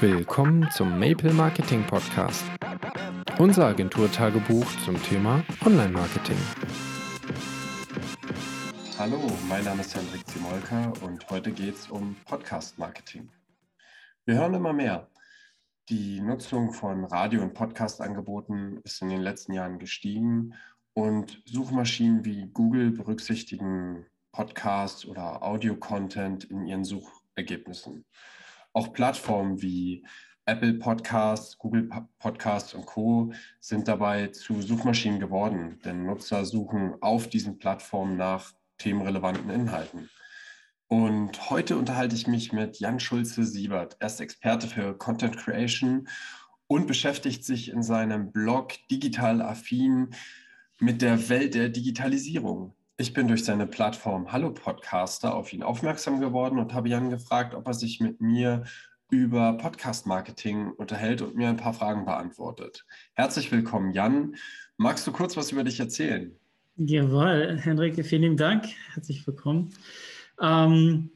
Willkommen zum Maple Marketing Podcast, unser Agenturtagebuch zum Thema Online-Marketing. Hallo, mein Name ist Hendrik Zimolka und heute geht es um Podcast-Marketing. Wir hören immer mehr. Die Nutzung von Radio- und Podcast-Angeboten ist in den letzten Jahren gestiegen und Suchmaschinen wie Google berücksichtigen Podcasts oder Audio-Content in ihren Suchergebnissen. Auch Plattformen wie Apple Podcasts, Google Podcasts und Co. sind dabei zu Suchmaschinen geworden, denn Nutzer suchen auf diesen Plattformen nach themenrelevanten Inhalten. Und heute unterhalte ich mich mit Jan Schulze-Siebert. Er ist Experte für Content Creation und beschäftigt sich in seinem Blog Digital Affin mit der Welt der Digitalisierung. Ich bin durch seine Plattform Hallo Podcaster auf ihn aufmerksam geworden und habe Jan gefragt, ob er sich mit mir über Podcast-Marketing unterhält und mir ein paar Fragen beantwortet. Herzlich willkommen, Jan. Magst du kurz was über dich erzählen? Jawohl, Henrik, vielen Dank. Herzlich willkommen. Ähm,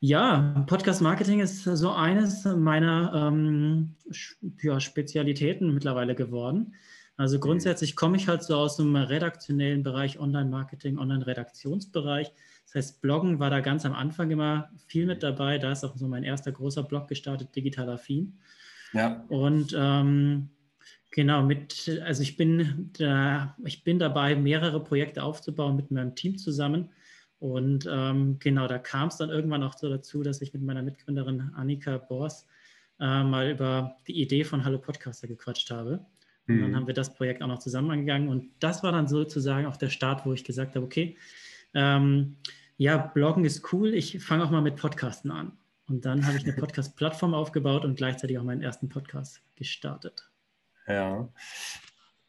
ja, Podcast-Marketing ist so eines meiner ähm, ja, Spezialitäten mittlerweile geworden. Also mhm. grundsätzlich komme ich halt so aus dem redaktionellen Bereich Online-Marketing, Online-Redaktionsbereich. Das heißt, Bloggen war da ganz am Anfang immer viel mit dabei. Da ist auch so mein erster großer Blog gestartet, Digital Affin. Ja. Und ähm, genau, mit, also ich bin da, ich bin dabei, mehrere Projekte aufzubauen mit meinem Team zusammen. Und ähm, genau, da kam es dann irgendwann auch so dazu, dass ich mit meiner Mitgründerin Annika Bors äh, mal über die Idee von Hallo Podcaster gequatscht habe. Und dann mhm. haben wir das Projekt auch noch zusammen angegangen. Und das war dann sozusagen auch der Start, wo ich gesagt habe, okay, ähm, ja, Bloggen ist cool, ich fange auch mal mit Podcasten an. Und dann habe ich eine Podcast-Plattform aufgebaut und gleichzeitig auch meinen ersten Podcast gestartet. Ja.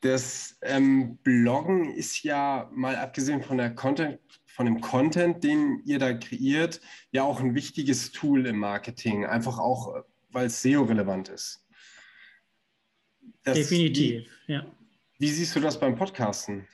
Das ähm, Bloggen ist ja mal abgesehen von der Content, von dem Content, den ihr da kreiert, ja auch ein wichtiges Tool im Marketing, einfach auch, äh, weil es SEO-relevant ist. Das, Definitiv, wie, ja. Wie siehst du das beim Podcasten?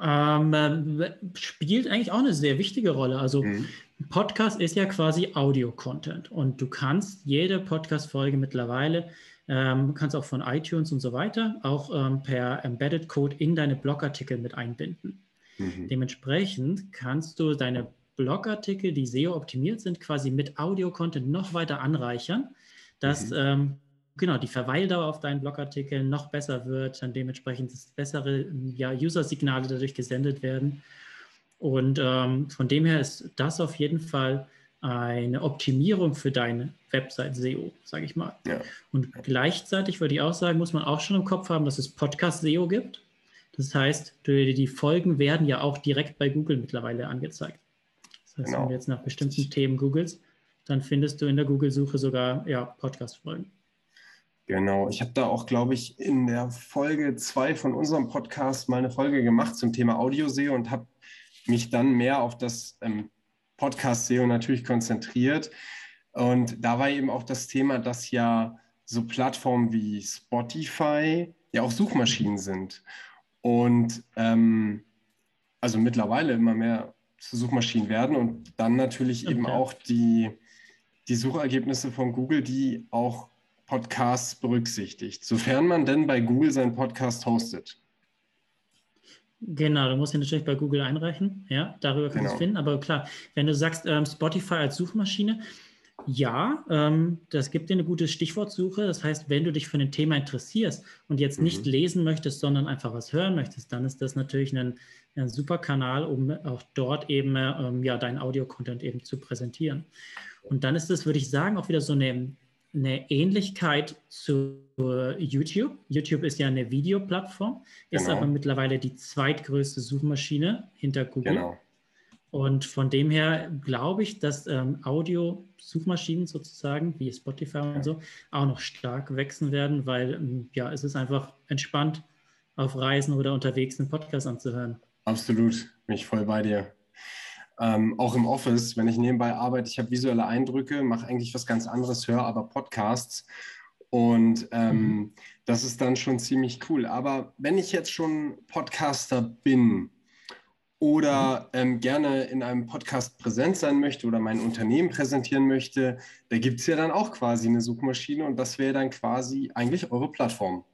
Ähm, äh, spielt eigentlich auch eine sehr wichtige Rolle. Also mhm. Podcast ist ja quasi Audio-Content und du kannst jede Podcast-Folge mittlerweile, ähm, kannst auch von iTunes und so weiter, auch ähm, per Embedded Code in deine Blogartikel mit einbinden. Mhm. Dementsprechend kannst du deine Blogartikel, die SEO optimiert sind, quasi mit Audio-Content noch weiter anreichern, dass mhm. ähm, genau, die Verweildauer auf deinen Blogartikeln noch besser wird, dann dementsprechend bessere ja, User-Signale dadurch gesendet werden. Und ähm, von dem her ist das auf jeden Fall eine Optimierung für deine Website-SEO, sage ich mal. Ja. Und gleichzeitig würde ich auch sagen, muss man auch schon im Kopf haben, dass es Podcast-SEO gibt. Das heißt, die Folgen werden ja auch direkt bei Google mittlerweile angezeigt. Das heißt, genau. wenn du jetzt nach bestimmten Themen googelst, dann findest du in der Google-Suche sogar ja, Podcast-Folgen. Genau, ich habe da auch, glaube ich, in der Folge 2 von unserem Podcast mal eine Folge gemacht zum Thema Audio-SEO und habe mich dann mehr auf das ähm, Podcast-SEO natürlich konzentriert. Und da war eben auch das Thema, dass ja so Plattformen wie Spotify ja auch Suchmaschinen sind. Und ähm, also mittlerweile immer mehr zu Suchmaschinen werden und dann natürlich okay. eben auch die, die Suchergebnisse von Google, die auch Podcasts berücksichtigt, sofern man denn bei Google seinen Podcast hostet. Genau, du musst ihn natürlich bei Google einreichen. Ja, darüber kannst genau. du es finden. Aber klar, wenn du sagst ähm, Spotify als Suchmaschine, ja, ähm, das gibt dir eine gute Stichwortsuche. Das heißt, wenn du dich für ein Thema interessierst und jetzt mhm. nicht lesen möchtest, sondern einfach was hören möchtest, dann ist das natürlich ein, ein super Kanal, um auch dort eben ähm, ja, deinen Audio-Content eben zu präsentieren. Und dann ist das, würde ich sagen, auch wieder so eine eine Ähnlichkeit zu YouTube. YouTube ist ja eine Videoplattform, ist genau. aber mittlerweile die zweitgrößte Suchmaschine hinter Google. Genau. Und von dem her glaube ich, dass ähm, Audio-Suchmaschinen sozusagen, wie Spotify ja. und so, auch noch stark wachsen werden, weil ähm, ja, es ist einfach entspannt, auf Reisen oder unterwegs einen Podcast anzuhören. Absolut, bin ich voll bei dir. Ähm, auch im Office, wenn ich nebenbei arbeite, ich habe visuelle Eindrücke, mache eigentlich was ganz anderes, höre aber Podcasts. Und ähm, mhm. das ist dann schon ziemlich cool. Aber wenn ich jetzt schon Podcaster bin oder ähm, gerne in einem Podcast präsent sein möchte oder mein Unternehmen präsentieren möchte, da gibt es ja dann auch quasi eine Suchmaschine und das wäre dann quasi eigentlich eure Plattform.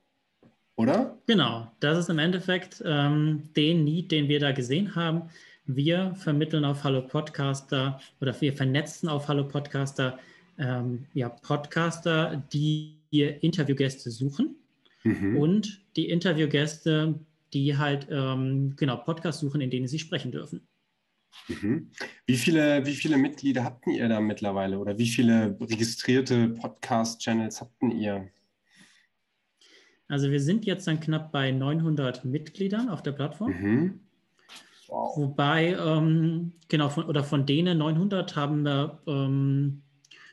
Oder? Genau, das ist im Endeffekt ähm, den Need, den wir da gesehen haben. Wir vermitteln auf Hallo Podcaster oder wir vernetzen auf Hallo Podcaster ähm, ja, Podcaster, die Interviewgäste suchen mhm. und die Interviewgäste die halt ähm, genau Podcasts suchen, in denen sie sprechen dürfen. Mhm. Wie, viele, wie viele Mitglieder habt ihr da mittlerweile oder wie viele registrierte Podcast-Channels habt ihr? Also wir sind jetzt dann knapp bei 900 Mitgliedern auf der Plattform. Mhm. Wow. Wobei, ähm, genau, von, oder von denen 900 haben wir, ähm,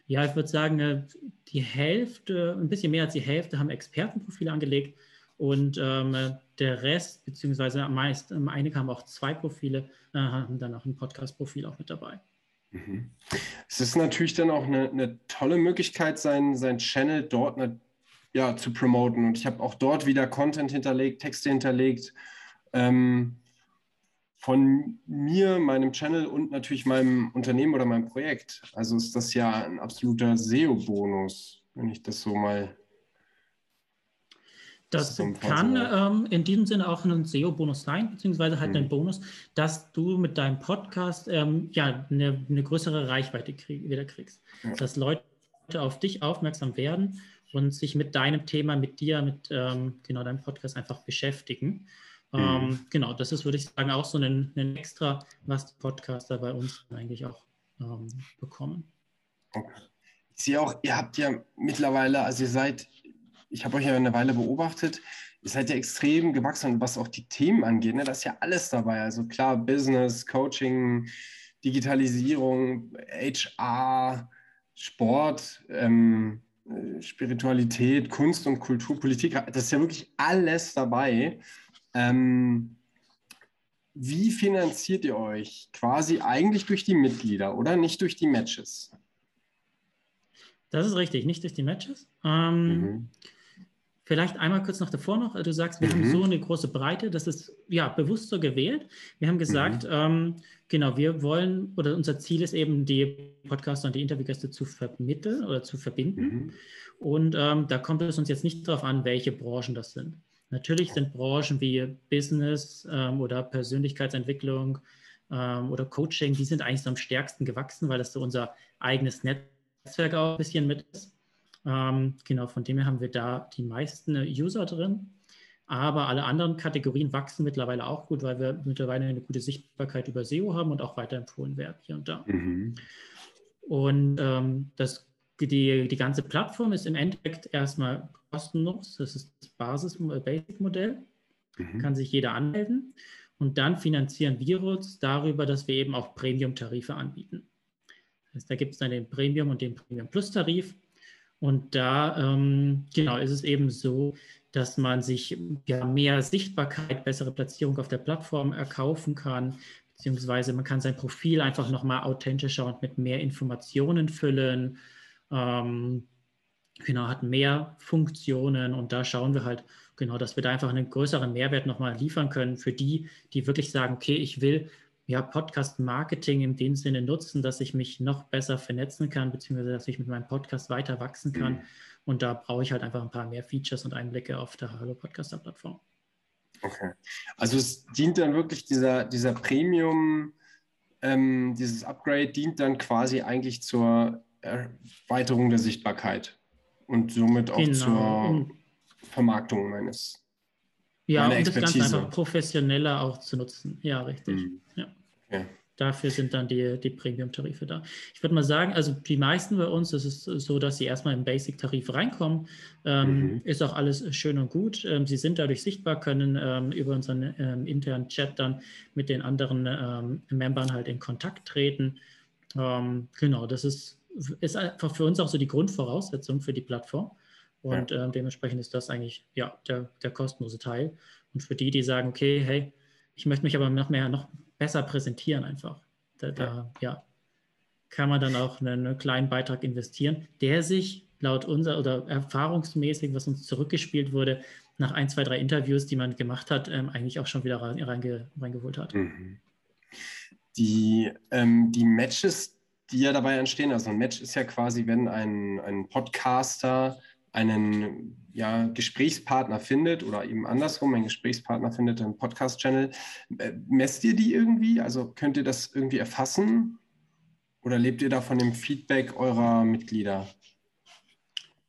ja, ich würde sagen, äh, die Hälfte, ein bisschen mehr als die Hälfte haben Expertenprofile angelegt und ähm, der Rest, beziehungsweise meist, ähm, einige haben auch zwei Profile, äh, haben dann auch ein Podcast-Profil auch mit dabei. Mhm. Es ist natürlich dann auch eine, eine tolle Möglichkeit, sein, sein Channel dort eine, ja, zu promoten. Und ich habe auch dort wieder Content hinterlegt, Texte hinterlegt. Ähm, von mir, meinem Channel und natürlich meinem Unternehmen oder meinem Projekt. Also ist das ja ein absoluter SEO-Bonus, wenn ich das so mal das kann ähm, in diesem Sinne auch ein SEO-Bonus sein, beziehungsweise halt mhm. ein Bonus, dass du mit deinem Podcast ähm, ja eine, eine, größere Reichweite krieg, wieder kriegst. Ja. Dass Leute auf dich aufmerksam werden und sich mit deinem Thema, mit dir, mit ähm, genau deinem Podcast einfach beschäftigen. Mhm. Ähm, genau, das ist, würde ich sagen, auch so ein, ein Extra, was die Podcaster bei uns eigentlich auch ähm, bekommen. Okay. Ich sehe auch, ihr habt ja mittlerweile, also ihr seid ich habe euch ja eine Weile beobachtet, ihr seid ja extrem gewachsen, was auch die Themen angeht. Ne? Da ist ja alles dabei. Also klar, Business, Coaching, Digitalisierung, HR, Sport, ähm, Spiritualität, Kunst und Kulturpolitik. Das ist ja wirklich alles dabei. Ähm, wie finanziert ihr euch? Quasi eigentlich durch die Mitglieder oder nicht durch die Matches? Das ist richtig, nicht durch die Matches. Ähm, mhm. Vielleicht einmal kurz noch davor noch. Du sagst, wir mhm. haben so eine große Breite. Das ist ja bewusst so gewählt. Wir haben gesagt, mhm. ähm, genau, wir wollen oder unser Ziel ist eben, die Podcaster und die Interviewgäste zu vermitteln oder zu verbinden. Mhm. Und ähm, da kommt es uns jetzt nicht darauf an, welche Branchen das sind. Natürlich sind Branchen wie Business ähm, oder Persönlichkeitsentwicklung ähm, oder Coaching, die sind eigentlich so am stärksten gewachsen, weil das so unser eigenes Netzwerk auch ein bisschen mit ist. Ähm, genau, von dem her haben wir da die meisten äh, User drin. Aber alle anderen Kategorien wachsen mittlerweile auch gut, weil wir mittlerweile eine gute Sichtbarkeit über SEO haben und auch weiterempfohlen werden hier und da. Mhm. Und ähm, das, die, die ganze Plattform ist im Endeffekt erstmal kostenlos. Das ist das Basis-Basic-Modell. Äh, mhm. Kann sich jeder anmelden. Und dann finanzieren wir uns darüber, dass wir eben auch Premium-Tarife anbieten. Das heißt, da gibt es dann den Premium- und den Premium-Plus-Tarif. Und da ähm, genau ist es eben so, dass man sich ja mehr Sichtbarkeit, bessere Platzierung auf der Plattform erkaufen kann, beziehungsweise man kann sein Profil einfach nochmal authentischer und mit mehr Informationen füllen. Ähm, genau, hat mehr Funktionen und da schauen wir halt genau, dass wir da einfach einen größeren Mehrwert nochmal liefern können für die, die wirklich sagen, okay, ich will ja, Podcast-Marketing in dem Sinne nutzen, dass ich mich noch besser vernetzen kann, beziehungsweise dass ich mit meinem Podcast weiter wachsen kann. Mhm. Und da brauche ich halt einfach ein paar mehr Features und Einblicke auf der Hallo Podcaster-Plattform. Okay. Also es dient dann wirklich dieser, dieser Premium, ähm, dieses Upgrade dient dann quasi eigentlich zur Erweiterung der Sichtbarkeit und somit auch genau. zur Vermarktung meines ja, um das Ganze einfach professioneller auch zu nutzen. Ja, richtig. Mhm. Ja. Okay. Dafür sind dann die, die Premium-Tarife da. Ich würde mal sagen, also die meisten bei uns, ist es so, dass sie erstmal im Basic-Tarif reinkommen. Ähm, mhm. Ist auch alles schön und gut. Ähm, sie sind dadurch sichtbar, können ähm, über unseren ähm, internen Chat dann mit den anderen ähm, Membern halt in Kontakt treten. Ähm, genau, das ist, ist einfach für uns auch so die Grundvoraussetzung für die Plattform. Und ja. äh, dementsprechend ist das eigentlich ja, der, der kostenlose Teil. Und für die, die sagen, okay, hey, ich möchte mich aber noch mehr, noch besser präsentieren einfach. Da, da ja. kann man dann auch einen kleinen Beitrag investieren, der sich laut unser oder erfahrungsmäßig, was uns zurückgespielt wurde, nach ein, zwei, drei Interviews, die man gemacht hat, ähm, eigentlich auch schon wieder reinge, reingeholt hat. Mhm. Die, ähm, die Matches, die ja dabei entstehen, also ein Match ist ja quasi, wenn ein, ein Podcaster einen ja, Gesprächspartner findet oder eben andersrum, ein Gesprächspartner findet einen Podcast-Channel. Äh, messt ihr die irgendwie? Also könnt ihr das irgendwie erfassen? Oder lebt ihr da von dem Feedback eurer Mitglieder?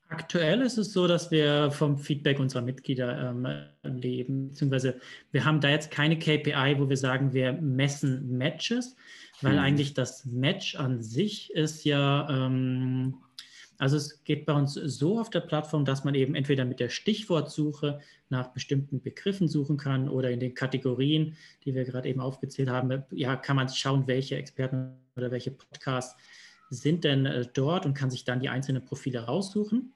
Aktuell ist es so, dass wir vom Feedback unserer Mitglieder ähm, leben, beziehungsweise wir haben da jetzt keine KPI, wo wir sagen, wir messen Matches, weil mhm. eigentlich das Match an sich ist ja ähm, also es geht bei uns so auf der Plattform, dass man eben entweder mit der Stichwortsuche nach bestimmten Begriffen suchen kann oder in den Kategorien, die wir gerade eben aufgezählt haben, ja, kann man schauen, welche Experten oder welche Podcasts sind denn äh, dort und kann sich dann die einzelnen Profile raussuchen.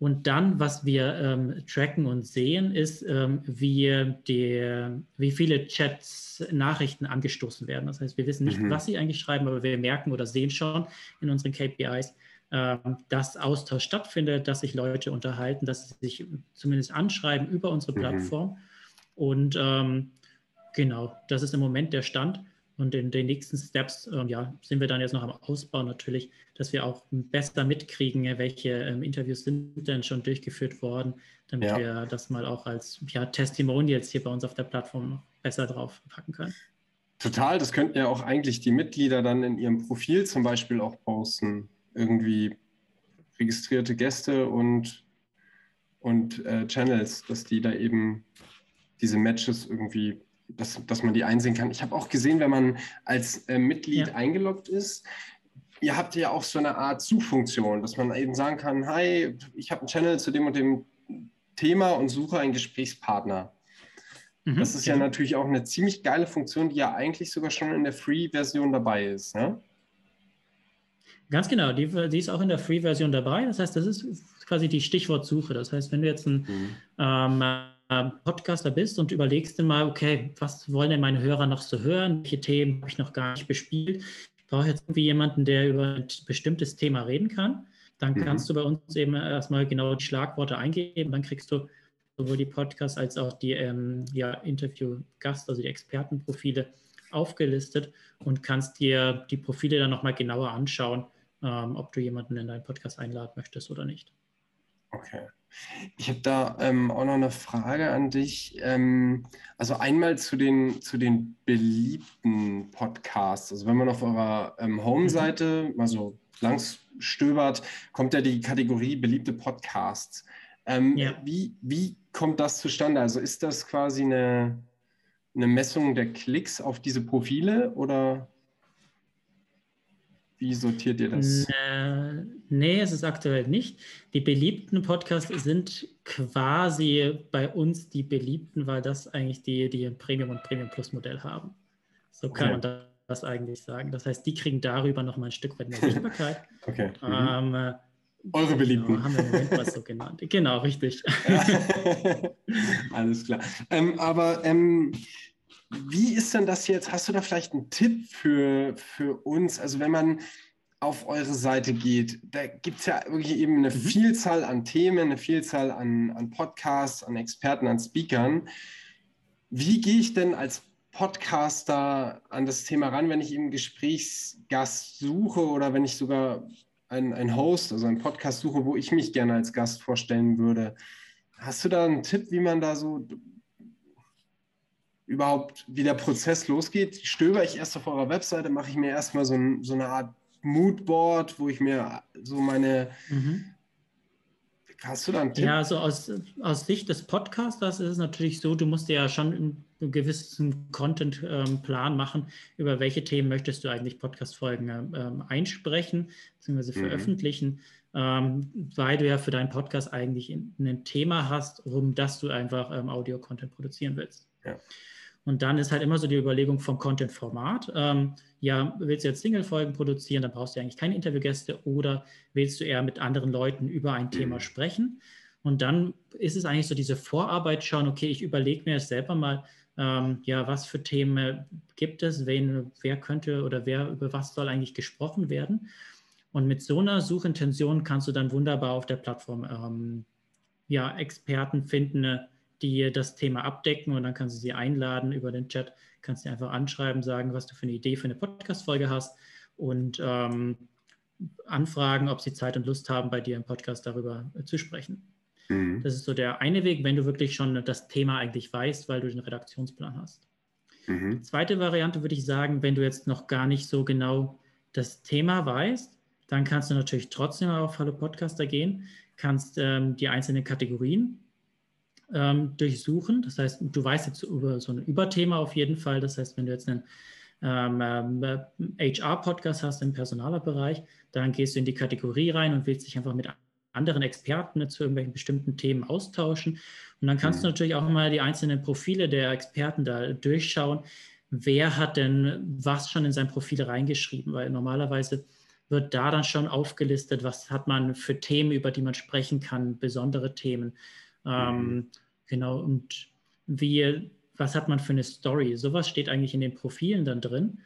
Und dann, was wir ähm, tracken und sehen, ist, ähm, wie, die, wie viele Chats, Nachrichten angestoßen werden. Das heißt, wir wissen nicht, mhm. was sie eigentlich schreiben, aber wir merken oder sehen schon in unseren KPIs, ähm, dass Austausch stattfindet, dass sich Leute unterhalten, dass sie sich zumindest anschreiben über unsere mhm. Plattform. Mhm. Und ähm, genau, das ist im Moment der Stand. Und in den nächsten Steps ähm, ja, sind wir dann jetzt noch am Ausbau natürlich, dass wir auch besser mitkriegen, welche ähm, Interviews sind denn schon durchgeführt worden, damit ja. wir das mal auch als ja, Testimonials hier bei uns auf der Plattform besser drauf packen können. Total, das könnten ja auch eigentlich die Mitglieder dann in ihrem Profil zum Beispiel auch posten irgendwie registrierte Gäste und, und äh, Channels, dass die da eben diese Matches irgendwie, dass, dass man die einsehen kann. Ich habe auch gesehen, wenn man als äh, Mitglied ja. eingeloggt ist, ihr habt ja auch so eine Art Suchfunktion, dass man eben sagen kann, hi, ich habe einen Channel zu dem und dem Thema und suche einen Gesprächspartner. Mhm, das ist ja. ja natürlich auch eine ziemlich geile Funktion, die ja eigentlich sogar schon in der Free-Version dabei ist. Ne? Ganz genau, die, die ist auch in der Free-Version dabei. Das heißt, das ist quasi die Stichwortsuche. Das heißt, wenn du jetzt ein mhm. ähm, äh, Podcaster bist und überlegst dir mal, okay, was wollen denn meine Hörer noch so hören? Welche Themen habe ich noch gar nicht bespielt? Ich brauche jetzt irgendwie jemanden, der über ein bestimmtes Thema reden kann. Dann mhm. kannst du bei uns eben erstmal genau die Schlagworte eingeben. Dann kriegst du sowohl die Podcasts als auch die ähm, ja, Interview-Gast, also die Expertenprofile aufgelistet und kannst dir die Profile dann nochmal genauer anschauen ähm, ob du jemanden in deinen Podcast einladen möchtest oder nicht. Okay. Ich habe da ähm, auch noch eine Frage an dich. Ähm, also einmal zu den, zu den beliebten Podcasts. Also wenn man auf eurer ähm, Home-Seite mhm. mal so langs stöbert, kommt ja die Kategorie beliebte Podcasts. Ähm, ja. wie, wie kommt das zustande? Also ist das quasi eine, eine Messung der Klicks auf diese Profile oder? Wie sortiert ihr das? Äh, nee, es ist aktuell nicht. Die beliebten Podcasts sind quasi bei uns die beliebten, weil das eigentlich die, die Premium- und Premium Plus-Modell haben. So kann okay. man das eigentlich sagen. Das heißt, die kriegen darüber nochmal ein Stück weit mehr Sichtbarkeit. okay. Mhm. Ähm, Eure beliebten. Genau, haben wir im Moment mal so genannt. Genau, richtig. Alles klar. Ähm, aber ähm, wie ist denn das jetzt? Hast du da vielleicht einen Tipp für, für uns? Also wenn man auf eure Seite geht, da gibt es ja wirklich eben eine mhm. Vielzahl an Themen, eine Vielzahl an, an Podcasts, an Experten, an Speakern. Wie gehe ich denn als Podcaster an das Thema ran, wenn ich eben Gesprächsgast suche oder wenn ich sogar einen, einen Host, also einen Podcast suche, wo ich mich gerne als Gast vorstellen würde? Hast du da einen Tipp, wie man da so überhaupt, wie der Prozess losgeht, stöber ich erst auf eurer Webseite, mache ich mir erstmal so, ein, so eine Art Moodboard, wo ich mir so meine. Mhm. Hast du da einen Tipp? Ja, also aus, aus Sicht des Podcasters ist es natürlich so, du musst dir ja schon einen gewissen Content-Plan ähm, machen, über welche Themen möchtest du eigentlich Podcast-Folgen ähm, einsprechen bzw. Mhm. veröffentlichen, ähm, weil du ja für deinen Podcast eigentlich ein Thema hast, um das du einfach ähm, Audio-Content produzieren willst. Ja. Und dann ist halt immer so die Überlegung vom Content-Format. Ähm, ja, willst du jetzt Single-Folgen produzieren, dann brauchst du eigentlich keine Interviewgäste oder willst du eher mit anderen Leuten über ein Thema mhm. sprechen? Und dann ist es eigentlich so diese Vorarbeit schauen, okay, ich überlege mir jetzt selber mal, ähm, ja, was für Themen gibt es, wen, wer könnte oder wer, über was soll eigentlich gesprochen werden? Und mit so einer Suchintention kannst du dann wunderbar auf der Plattform ähm, ja, Experten finden, die das Thema abdecken und dann kannst du sie einladen über den Chat, kannst du einfach anschreiben, sagen, was du für eine Idee für eine Podcast-Folge hast und ähm, anfragen, ob sie Zeit und Lust haben, bei dir im Podcast darüber äh, zu sprechen. Mhm. Das ist so der eine Weg, wenn du wirklich schon das Thema eigentlich weißt, weil du den Redaktionsplan hast. Mhm. Zweite Variante würde ich sagen, wenn du jetzt noch gar nicht so genau das Thema weißt, dann kannst du natürlich trotzdem auf Hallo Podcaster gehen, kannst ähm, die einzelnen Kategorien ähm, durchsuchen. Das heißt, du weißt jetzt über so ein Überthema auf jeden Fall. Das heißt, wenn du jetzt einen ähm, HR-Podcast ähm, hast im Personalerbereich, dann gehst du in die Kategorie rein und willst dich einfach mit anderen Experten zu irgendwelchen bestimmten Themen austauschen. Und dann kannst mhm. du natürlich auch mal die einzelnen Profile der Experten da durchschauen. Wer hat denn was schon in sein Profil reingeschrieben? Weil normalerweise wird da dann schon aufgelistet, was hat man für Themen, über die man sprechen kann, besondere Themen. Ähm, mhm. Genau, und wie, was hat man für eine Story? Sowas steht eigentlich in den Profilen dann drin.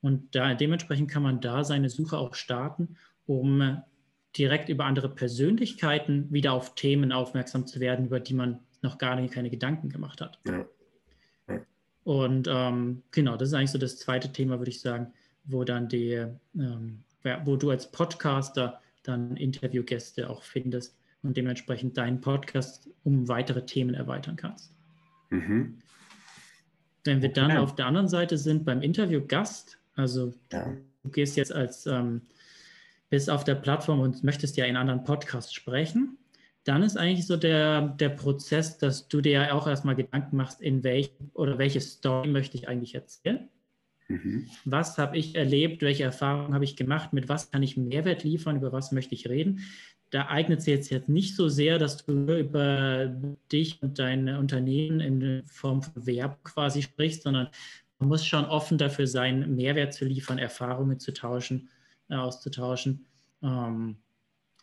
Und da, dementsprechend kann man da seine Suche auch starten, um direkt über andere Persönlichkeiten wieder auf Themen aufmerksam zu werden, über die man noch gar nicht, keine Gedanken gemacht hat. Ja. Ja. Und ähm, genau, das ist eigentlich so das zweite Thema, würde ich sagen, wo dann die, ähm, wo du als Podcaster dann Interviewgäste auch findest und dementsprechend deinen Podcast um weitere Themen erweitern kannst. Mhm. Wenn wir dann auf der anderen Seite sind beim Interviewgast, also ja. du gehst jetzt als ähm, bist auf der Plattform und möchtest ja in anderen Podcasts sprechen, dann ist eigentlich so der, der Prozess, dass du dir ja auch erstmal Gedanken machst, in welch oder welche Story möchte ich eigentlich erzählen. Mhm. Was habe ich erlebt? Welche Erfahrungen habe ich gemacht? Mit was kann ich Mehrwert liefern? Über was möchte ich reden? Da eignet es jetzt, nicht so sehr, dass du über dich und dein Unternehmen in Form von Verb quasi sprichst, sondern man muss schon offen dafür sein, Mehrwert zu liefern, Erfahrungen zu tauschen äh, auszutauschen. Ähm,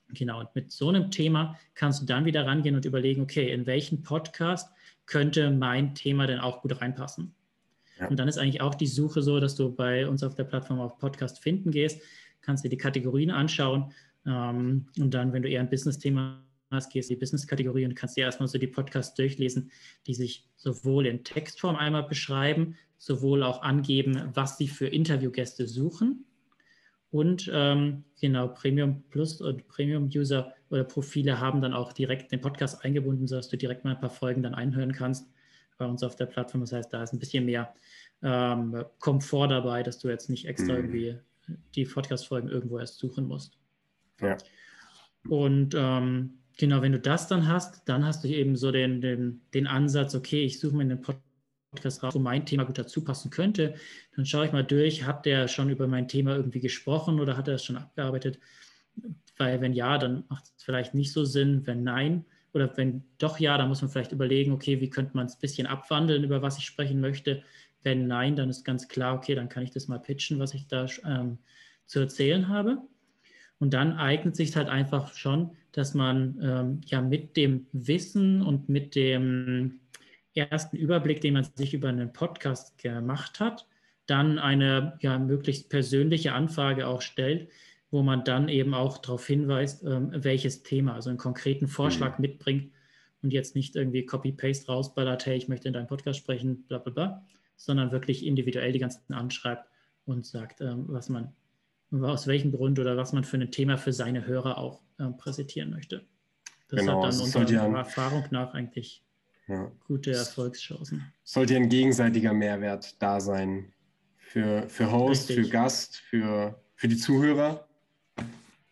genau, und mit so einem Thema kannst du dann wieder rangehen und überlegen, okay, in welchen Podcast könnte mein Thema denn auch gut reinpassen? Und dann ist eigentlich auch die Suche so, dass du bei uns auf der Plattform auf Podcast finden gehst, kannst dir die Kategorien anschauen ähm, und dann, wenn du eher ein Business-Thema hast, gehst du die Business-Kategorie und kannst dir erstmal so die Podcasts durchlesen, die sich sowohl in Textform einmal beschreiben, sowohl auch angeben, was sie für Interviewgäste suchen. Und ähm, genau, Premium Plus und Premium-User oder Profile haben dann auch direkt den Podcast eingebunden, sodass du direkt mal ein paar Folgen dann einhören kannst bei uns auf der Plattform. Das heißt, da ist ein bisschen mehr ähm, Komfort dabei, dass du jetzt nicht extra mhm. irgendwie die Podcast-Folgen irgendwo erst suchen musst. Ja. Und ähm, genau, wenn du das dann hast, dann hast du eben so den, den, den Ansatz, okay, ich suche mir Podcast Podcast raus, wo mein Thema gut dazu passen könnte, dann schaue ich mal durch, hat der schon über mein Thema irgendwie gesprochen oder hat er es schon abgearbeitet? Weil wenn ja, dann macht es vielleicht nicht so Sinn. Wenn nein, oder wenn doch ja, dann muss man vielleicht überlegen, okay, wie könnte man es ein bisschen abwandeln, über was ich sprechen möchte. Wenn nein, dann ist ganz klar, okay, dann kann ich das mal pitchen, was ich da ähm, zu erzählen habe. Und dann eignet sich halt einfach schon, dass man ähm, ja mit dem Wissen und mit dem ersten Überblick, den man sich über einen Podcast gemacht hat, dann eine ja, möglichst persönliche Anfrage auch stellt, wo man dann eben auch darauf hinweist, ähm, welches Thema, also einen konkreten Vorschlag mhm. mitbringt und jetzt nicht irgendwie Copy-Paste rausballert, hey, ich möchte in deinem Podcast sprechen, bla bla bla, sondern wirklich individuell die ganzen anschreibt und sagt, ähm, was man, aus welchem Grund oder was man für ein Thema für seine Hörer auch ähm, präsentieren möchte. Das genau, hat dann unserer Erfahrung nach eigentlich ja. gute Erfolgschancen. Sollte ein gegenseitiger Mehrwert da sein für, für Host, Richtig. für Gast, für, für die Zuhörer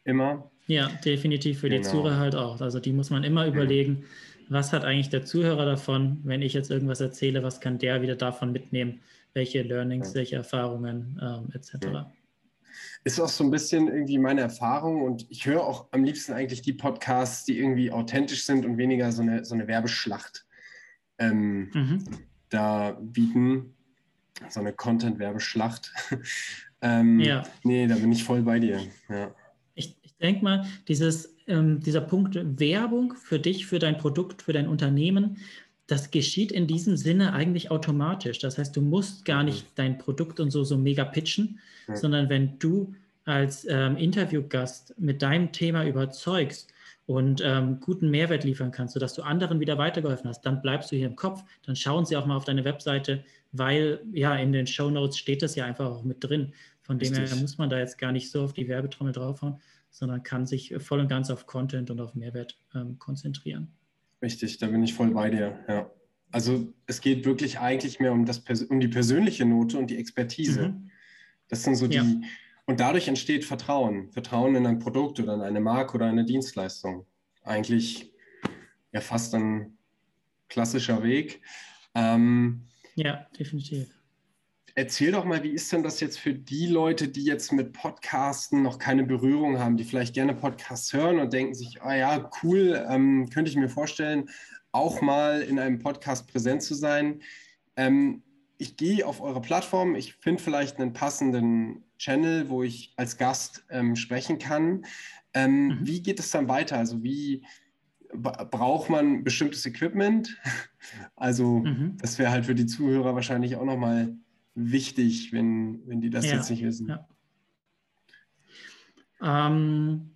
immer. Ja, definitiv für genau. die Zuhörer halt auch. Also die muss man immer überlegen, was hat eigentlich der Zuhörer davon, wenn ich jetzt irgendwas erzähle, was kann der wieder davon mitnehmen, welche Learnings, welche Erfahrungen ähm, etc. Ist auch so ein bisschen irgendwie meine Erfahrung und ich höre auch am liebsten eigentlich die Podcasts, die irgendwie authentisch sind und weniger so eine, so eine Werbeschlacht ähm, mhm. da bieten. So eine Content-Werbeschlacht. ähm, ja. Nee, da bin ich voll bei dir. Ja. Ich, ich denke mal, dieses, ähm, dieser Punkt Werbung für dich, für dein Produkt, für dein Unternehmen, das geschieht in diesem Sinne eigentlich automatisch. Das heißt, du musst gar nicht dein Produkt und so, so mega pitchen, ja. sondern wenn du als ähm, Interviewgast mit deinem Thema überzeugst und ähm, guten Mehrwert liefern kannst, sodass du anderen wieder weitergeholfen hast, dann bleibst du hier im Kopf, dann schauen sie auch mal auf deine Webseite, weil ja in den Show Notes steht das ja einfach auch mit drin. Von Richtig. dem her muss man da jetzt gar nicht so auf die Werbetrommel draufhauen, sondern kann sich voll und ganz auf Content und auf Mehrwert ähm, konzentrieren. Richtig, da bin ich voll bei dir, ja. Also es geht wirklich eigentlich mehr um, das, um die persönliche Note und die Expertise. Mhm. Das sind so die, ja. Und dadurch entsteht Vertrauen. Vertrauen in ein Produkt oder in eine Marke oder eine Dienstleistung. Eigentlich ja fast ein klassischer Weg. Ähm, ja, definitiv. Erzähl doch mal, wie ist denn das jetzt für die Leute, die jetzt mit Podcasten noch keine Berührung haben, die vielleicht gerne Podcasts hören und denken sich, ah ja, cool, ähm, könnte ich mir vorstellen, auch mal in einem Podcast präsent zu sein. Ähm, ich gehe auf eure Plattform, ich finde vielleicht einen passenden Channel, wo ich als Gast ähm, sprechen kann. Ähm, mhm. Wie geht es dann weiter? Also wie braucht man bestimmtes Equipment? Also mhm. das wäre halt für die Zuhörer wahrscheinlich auch nochmal wichtig, wenn, wenn die das ja, jetzt nicht wissen. Ja. Ähm,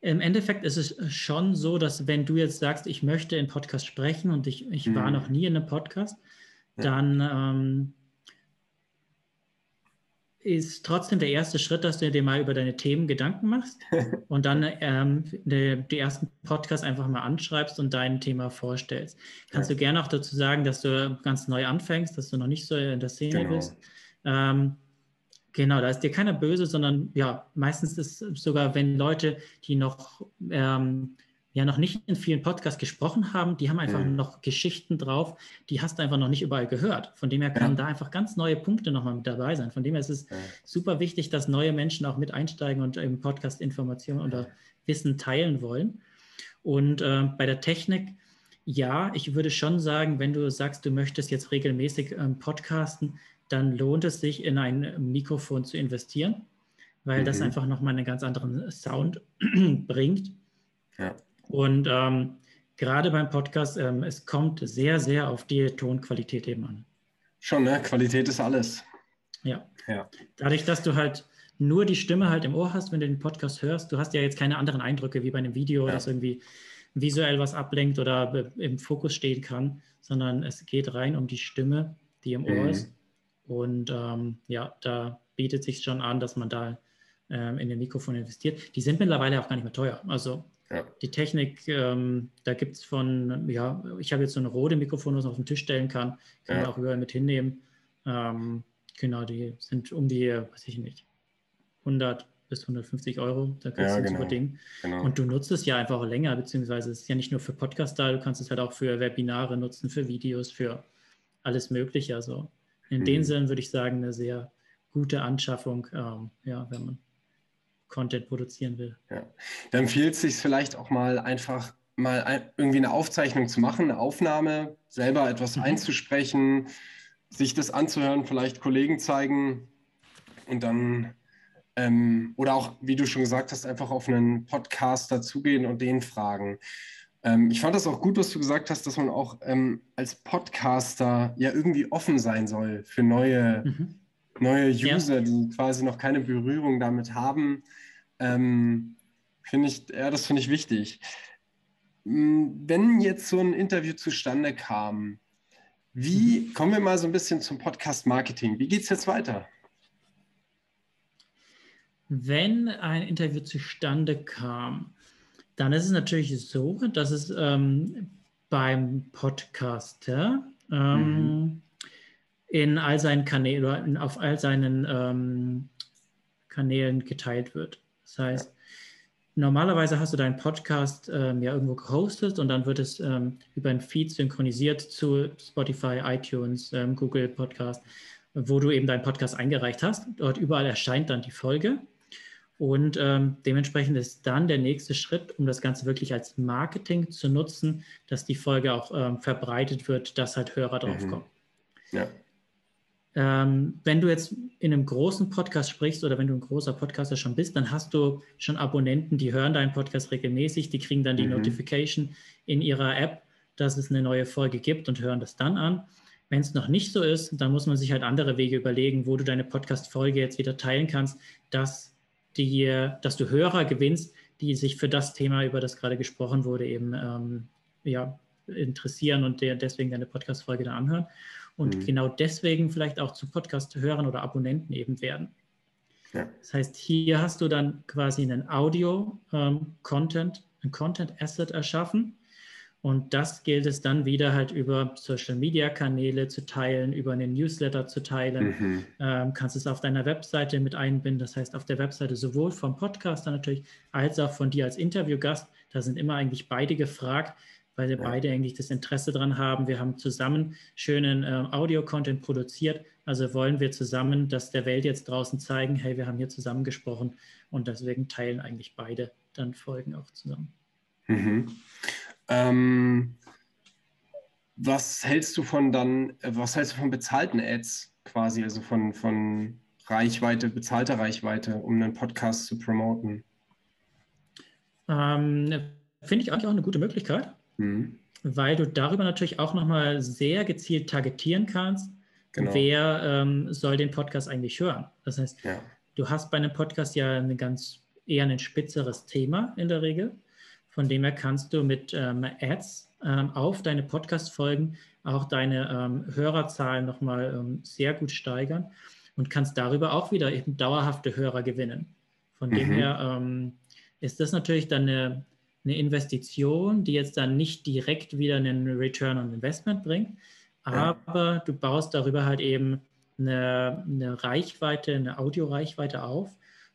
Im Endeffekt ist es schon so, dass wenn du jetzt sagst, ich möchte in Podcast sprechen und ich, ich mhm. war noch nie in einem Podcast, dann ähm, ist trotzdem der erste Schritt, dass du dir mal über deine Themen Gedanken machst und dann ähm, die, die, ersten Podcasts einfach mal anschreibst und dein Thema vorstellst. Kannst ja. du gerne auch dazu sagen, dass du ganz neu anfängst, dass du noch nicht so in der Szene genau. bist. Ähm, genau, da ist dir keiner böse, sondern ja, meistens ist es sogar, wenn Leute, die noch ähm, ja noch nicht in vielen Podcasts gesprochen haben, die haben einfach mhm. noch Geschichten drauf, die hast du einfach noch nicht überall gehört. Von dem her können ja. da einfach ganz neue Punkte nochmal mit dabei sein. Von dem her ist es ja. super wichtig, dass neue Menschen auch mit einsteigen und im Podcast Informationen oder Wissen teilen wollen. Und äh, bei der Technik, ja, ich würde schon sagen, wenn du sagst, du möchtest jetzt regelmäßig ähm, podcasten, dann lohnt es sich, in ein Mikrofon zu investieren, weil mhm. das einfach nochmal einen ganz anderen Sound bringt. Ja. Und ähm, gerade beim Podcast, ähm, es kommt sehr, sehr auf die Tonqualität eben an. Schon, ne? Qualität ist alles. Ja. ja. Dadurch, dass du halt nur die Stimme halt im Ohr hast, wenn du den Podcast hörst, du hast ja jetzt keine anderen Eindrücke wie bei einem Video, ja. das irgendwie visuell was ablenkt oder im Fokus stehen kann, sondern es geht rein um die Stimme, die im Ohr mhm. ist. Und ähm, ja, da bietet sich schon an, dass man da ähm, in den Mikrofon investiert. Die sind mittlerweile auch gar nicht mehr teuer. Also ja. Die Technik, ähm, da gibt es von, ja, ich habe jetzt so ein rote Mikrofon, was man auf den Tisch stellen kann, kann ja. man auch überall mit hinnehmen. Ähm, genau, die sind um die, weiß ich nicht, 100 bis 150 Euro, da kriegst ja, du ein genau. super Ding. Genau. Und du nutzt es ja einfach auch länger, beziehungsweise es ist ja nicht nur für Podcast da, du kannst es halt auch für Webinare nutzen, für Videos, für alles Mögliche. Also in mhm. dem Sinne würde ich sagen, eine sehr gute Anschaffung, ähm, ja, wenn man Content produzieren will. Ja. Dann empfiehlt es sich vielleicht auch mal einfach mal ein, irgendwie eine Aufzeichnung zu machen, eine Aufnahme, selber etwas mhm. einzusprechen, sich das anzuhören, vielleicht Kollegen zeigen und dann ähm, oder auch, wie du schon gesagt hast, einfach auf einen Podcaster zugehen und den fragen. Ähm, ich fand das auch gut, was du gesagt hast, dass man auch ähm, als Podcaster ja irgendwie offen sein soll für neue, mhm. Neue User, ja. die quasi noch keine Berührung damit haben. Ähm, finde ich, ja, das finde ich wichtig. Hm, wenn jetzt so ein Interview zustande kam, wie mhm. kommen wir mal so ein bisschen zum Podcast Marketing? Wie geht es jetzt weiter? Wenn ein Interview zustande kam, dann ist es natürlich so, dass es ähm, beim Podcaster ähm, mhm. In all seinen Kanälen oder auf all seinen ähm, Kanälen geteilt wird. Das heißt, normalerweise hast du deinen Podcast ähm, ja irgendwo gehostet und dann wird es ähm, über ein Feed synchronisiert zu Spotify, iTunes, ähm, Google Podcast, wo du eben deinen Podcast eingereicht hast. Dort überall erscheint dann die Folge. Und ähm, dementsprechend ist dann der nächste Schritt, um das Ganze wirklich als Marketing zu nutzen, dass die Folge auch ähm, verbreitet wird, dass halt Hörer. Mhm. Ja. Ähm, wenn du jetzt in einem großen Podcast sprichst oder wenn du ein großer Podcaster schon bist, dann hast du schon Abonnenten, die hören deinen Podcast regelmäßig, die kriegen dann die mhm. Notification in ihrer App, dass es eine neue Folge gibt und hören das dann an. Wenn es noch nicht so ist, dann muss man sich halt andere Wege überlegen, wo du deine Podcast-Folge jetzt wieder teilen kannst, dass, die, dass du Hörer gewinnst, die sich für das Thema, über das gerade gesprochen wurde, eben ähm, ja, interessieren und der, deswegen deine Podcast-Folge dann anhören und mhm. genau deswegen vielleicht auch zu Podcast-Hörern oder Abonnenten eben werden. Ja. Das heißt, hier hast du dann quasi einen Audio-Content, ähm, ein Content-Asset erschaffen. Und das gilt es dann wieder halt über Social-Media-Kanäle zu teilen, über einen Newsletter zu teilen. Mhm. Ähm, kannst es auf deiner Webseite mit einbinden. Das heißt, auf der Webseite sowohl vom Podcaster natürlich als auch von dir als Interviewgast. Da sind immer eigentlich beide gefragt, weil wir ja. beide eigentlich das Interesse daran haben. Wir haben zusammen schönen äh, Audio-Content produziert. Also wollen wir zusammen das der Welt jetzt draußen zeigen, hey, wir haben hier zusammen gesprochen und deswegen teilen eigentlich beide dann Folgen auch zusammen. Mhm. Ähm, was hältst du von dann, äh, was hältst du von bezahlten Ads quasi, also von, von Reichweite, bezahlter Reichweite, um einen Podcast zu promoten? Ähm, Finde ich eigentlich auch eine gute Möglichkeit. Mhm. Weil du darüber natürlich auch nochmal sehr gezielt targetieren kannst, genau. wer ähm, soll den Podcast eigentlich hören. Das heißt, ja. du hast bei einem Podcast ja ein ganz eher ein spitzeres Thema in der Regel. Von dem her kannst du mit ähm, Ads ähm, auf deine Podcast-Folgen auch deine ähm, Hörerzahlen nochmal ähm, sehr gut steigern und kannst darüber auch wieder eben dauerhafte Hörer gewinnen. Von mhm. dem her ähm, ist das natürlich dann eine, eine Investition, die jetzt dann nicht direkt wieder einen Return on Investment bringt, aber ja. du baust darüber halt eben eine, eine Reichweite, eine Audioreichweite auf